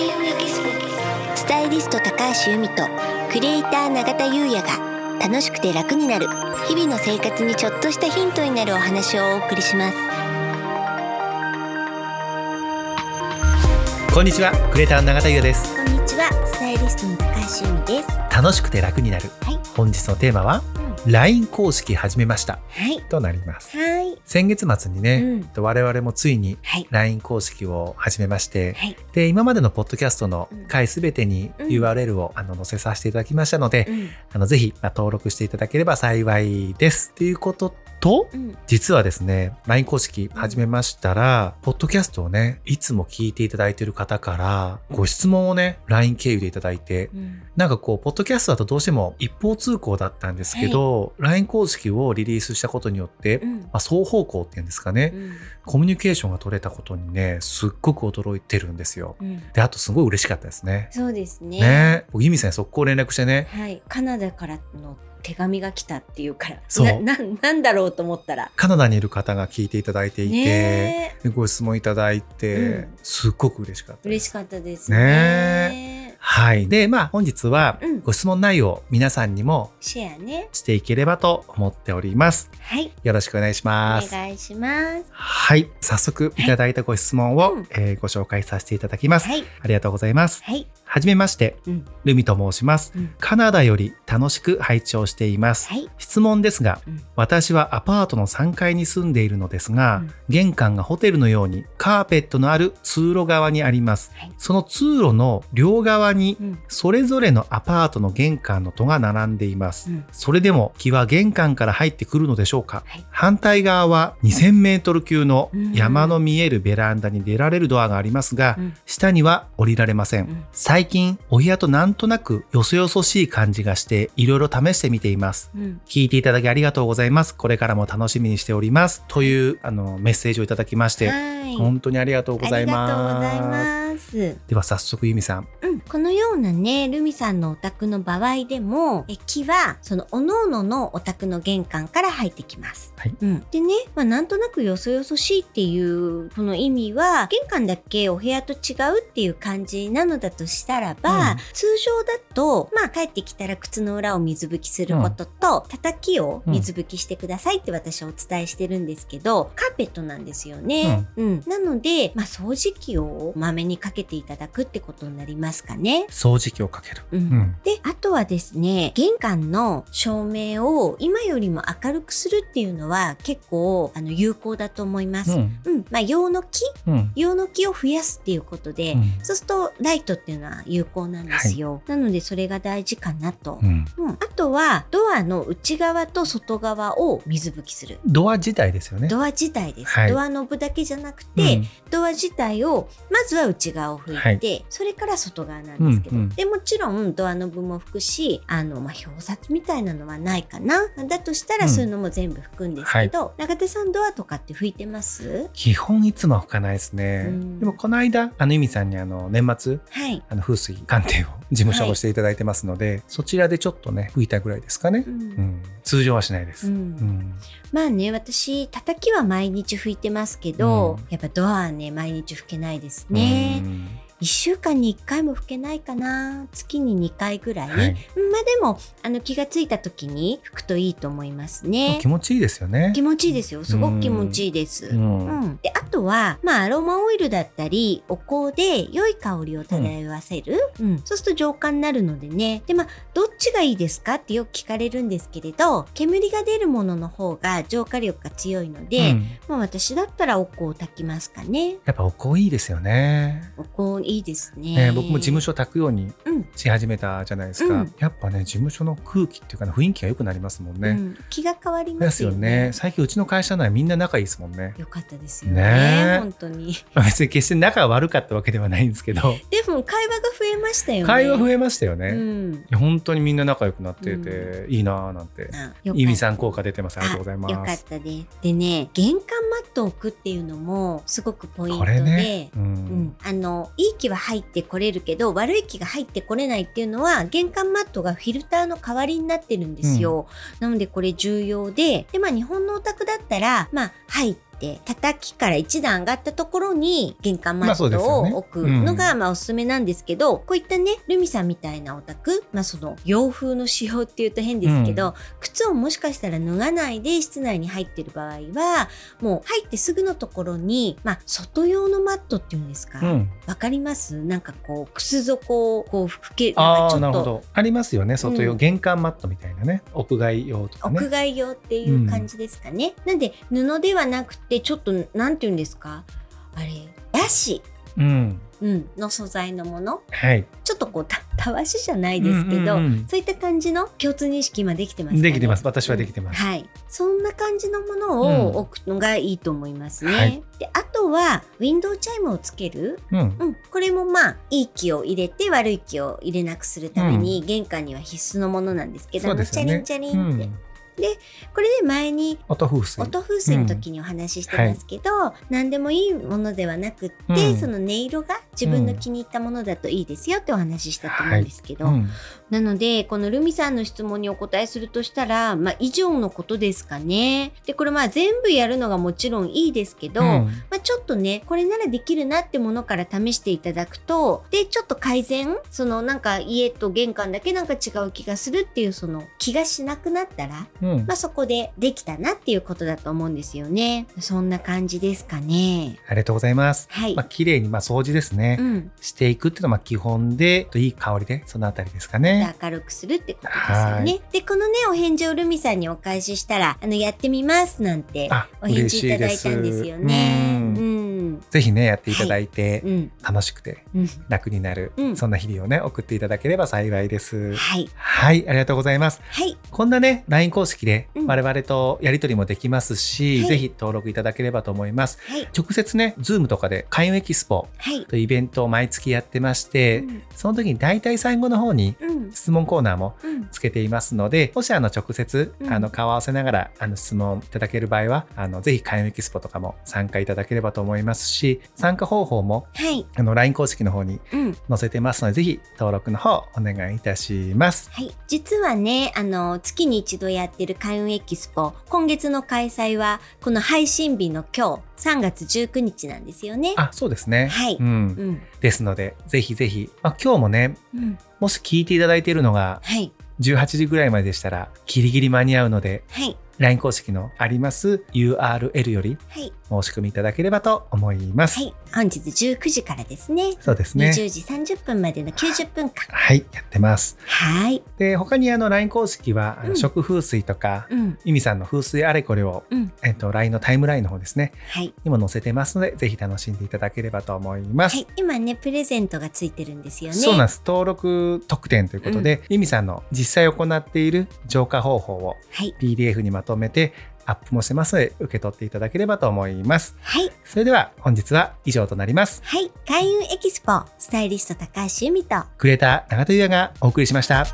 田優也ギススタイリスト高橋由美とクリエイター永田優也が楽しくて楽になる日々の生活にちょっとしたヒントになるお話をお送りします。こんにちはクリエイターの永田優也です。こんにちはスタイリストの高橋由美です。楽しくて楽になる。はい、本日のテーマはうん。LINE 公式始めました。はい。となります。はい先月末にね、うん。我々もついにはい。LINE 公式を始めまして、はい。で今までのポッドキャストのうん。回すべてにうん URL をあの載せさせていただきましたので、うん。あのぜひまあ登録していただければ幸いです。ということと、うん。実はですね、LINE 公式始めましたら、ポッドキャストをね、いつも聞いていただいている方から、ご質問をね、LINE 経由でいただいて、うん。なんかこう、ポッドキャストだとどうしても一方通行だったんですけど、LINE 公式をリリースしたことによって、うん。まあ、双方向っていうんですかね、うん。コミュニケーションが取れたことにね、すっごく驚いてるんですよ。うん。で、あとすごい嬉しかったですね。そうですね。ね。僕、ユミさんに速攻連絡してね、はい。カナダからの手紙が来たっていうからそう。な ななんだろうと思ったら。カナダにいる方が聞いていただいていて、ご質問いただいて、うん。すっごく嬉しかった。嬉しかったですね。ねはい。で、まあ本日はうんご質問内容を皆さんにもシェアねしていければと思っております。はいよろしくお願いしおます。願いしますはい。早速いただいたご質問を、うんえーご紹介させていただきます。はいありがとうございます。はいはじめまして、うん。ルミと申します。うん。カナダより楽しく拝聴しています。はい。質問ですが、うん。私はアパートの3階に住んでいるのですが、うん。玄関がホテルのようにカーペットのある通路側にあります。はい。その通路の両側にうん。それぞれのアパートの玄関の戸が並んでいます。うん。それでも木は玄関から入ってくるのでしょうか？はい。反対側は2000メートル級のうん。山の見えるベランダに出られるドアがありますが、うん。下には降りられません。うん最近、お部屋となんとなくよそよそしい感じがして、いろいろ試してみています。うん聞いていただきありがとうございます。これからも楽しみにしております。というあのメッセージをいただきまして、はい本当にありがとうございます。ますでは早速ユミさん。うん、このようなね、ルミさんのお宅の場合でも、え木は、その、おのののお宅の玄関から入ってきます。はいうん。でね、まあ、なんとなくよそよそしいっていう、この意味は、玄関だけお部屋と違うっていう感じなのだとしたらば、うん通常だと、まあ、帰ってきたら靴の裏を水拭きすることと、叩きを水拭きしてくださいって私はお伝えしてるんですけど、カーペットなんですよね。うん。なので、まあ、掃除機をまめにかけていただくってことになりますかね。掃除機をかける。うんうん。で、あとはですね、玄関の照明を今よりも明るくするっていうのは結構あの有効だと思います。うん。うん。まあ、用の木うん。用の木を増やすっていうことで、うんそうするとライトっていうのは有効なんですよ。なのでそれが大事かなと。うんうん、あとはドアの内側と外側を水拭きする。ドア自体ですよね。ドア自体です。はいドアノブだけじゃなくうて、んドア自体をまずは内側を拭いて、はそれから外側なんですけど、うんうん。でもちろんドアノブも拭くしあの、まあ、表札みたいなのはないかな。だとしたらうん。そういうのも全部拭くんですけど、中田さんドアとかって拭いてます？基本いつもは拭かないですね。うん。でもこの間、あのユミさんにあの年末、はい、あの風水鑑定を事務所をしていただいてますので、そちらでちょっとね、拭いたぐらいですかね。う。ん。うん。通常はしないです。まあね私叩きは毎日拭いてますけど、うんやっぱドアはね毎日拭けないですね。うん1週間に1回も拭けないかな。月に2回ぐらい、はい。うんまあでもあの気がついた時に拭くといいと思いますね。気持ちいいですよね。気持ちいいですよ。すごく気持ちいいです、ううん。んであとは、まあ、アロマオイルだったりお香で良い香りを漂わせる、うん。そうすると浄化になるのでね。でまあどっちがいいですかってよく聞かれるんですけれど煙が出るものの方が浄化力が強いので、うん。まあ、私だったらお香を炊きますかね。やっぱお香いいですよね。お香いいですねね僕も事務所炊くようにうんし始めたじゃないですか。うんやっぱね、事務所の空気っていうかな雰囲気が良くなりますもんね。うん、気が変わりでますすよよねね。最近うちの会社内みんな仲いいですもんね。よかったですよね本当に。まあ別に決して仲が悪かったわけではないんですけど、でも会話が増えましたよね。会話増えましたよね。うん。本当にみんな仲良くなってて、いいなーなんて。あよか意味ったさん効果出てます。ありがとうございまよかっす。たです。でね、玄関マットを置くっていうのもすごくポイントこで、れね。う。うんん、あのいい気は入ってこれるけど悪い気が入ってこれないっていうのは玄関マットがフィルターの代わりになってるんですよ。なのでこれ重要でで、まあ、日本のお宅だったら、まあ、入ってて叩きから一段上がったところに玄関マットを置くのがまあおすすめなんですけど、こういったねルミさんみたいなお宅、まあ、その洋風の仕様っていうと変ですけど、うん、靴をもしかしたら脱がないで室内に入ってる場合はもう入ってすぐのところに、まあ、外用のマットっていうんですか、わ、うん、かります？なんかこう靴底をこう拭けなんかちょっと。ありますよね外用、うん、玄関マットみたいなね。屋外用とか、ね、屋外用っていう感じですかね、なんで布ではなくてちょっとなんていうんですか？あれヤシ、うん。うん、の素材のもの、はい、ちょっとこうたたわしじゃないですけど、うんうんうん、そういった感じの共通認識今できてます、ね、できてます。私はできてます、はい、そんな感じのものを置くのがいいと思いますね、はい、であとはウィンドウチャイムをつける、うん、うん、これもまあいい気を入れて悪い気を入れなくするために、玄関には必須のものなんですけど、ね、チャリンチャリンって。でこれで前に音風水。音風水の時にお話ししてますけど、うん。はい、何でもいいものではなくって、うん、その音色が自分の気に入ったものだといいですよってお話ししたと思うんですけど、はいうん、なのでこのルミさんの質問にお答えするとしたら、まあ、以上のことですかね。でこれまあ全部やるのがもちろんいいですけど、まあ、ちょっとねこれならできるなってものから試していただくとでちょっと改善そのなんか家と玄関だけなんか違う気がするっていうその気がしなくなったら、まあ、そこでできたなっていうことだと思うんですよね。そんな感じですかね。ありがとうございます。はい。まあ、綺麗に、まあ、掃除ですね。うん、していくっていうのは、まあ、基本で、いい香りで、そのあたりですかね。明るくするってことですよね。で、このね、お返事をルミさんにお返ししたら、あの、やってみますなんて、お返事いただいたんですよね。うん。ぜひね、やっていただいて、はい、楽しくて、楽になる、うん、そんな日々をね、送っていただければ幸いです。はい。はい、ありがとうございます。はい。こんなね、LINE 公式で、我々とやり取りもできますし、はい、ぜひ登録いただければと思います。はい、直接ね、Zoom とかで開運エキスポというイベントを毎月やってまして、はい、その時に大体最後の方に質問コーナーもつけていますので、うん、もしあの直接、あの顔合わせながらあの質問いただける場合は、あのぜひ開運エキスポとかも参加いただければと思いますし、参加方法も、はい、あの LINE 公式の方に載せてますので、うん、ぜひ登録の方お願いいたします。はい、実はね、あの月に一度やってる開運エキスポ、今月の開催はこの配信日の今日3月19日なんですよね。あそうですね。はい。うん。うん、ですのでぜひぜひ、まあ、今日もね、うん、もし聞いていただいているのが、はい、18時ぐらいまででしたらギリギリ間に合うので、はい、LINE 公式のあります URL より申し込みいただければと思います。はい。本日19時からですね。そうですね。20時30分までの90分間。はい、やってます。はい。で、他にあの LINE 公式は、うん、食風水とか、うん、ミミさんの風水あれこれを、うん、えっと、LINE のタイムラインの方ですね。はい。にも載せてますので、ぜひ楽しんでいただければと思います。はい。今ね、プレゼントがついてるんですよね。そうなんです。登録特典ということで、ミミさんの実際行っている浄化方法を PDF にまとめて、アップもしてますので、受け取っていただければと思います。はい。それでは本日は以上となります。はい。開運エキスポ、スタイリスト高橋由美と、クレーター永田優也がお送りしました。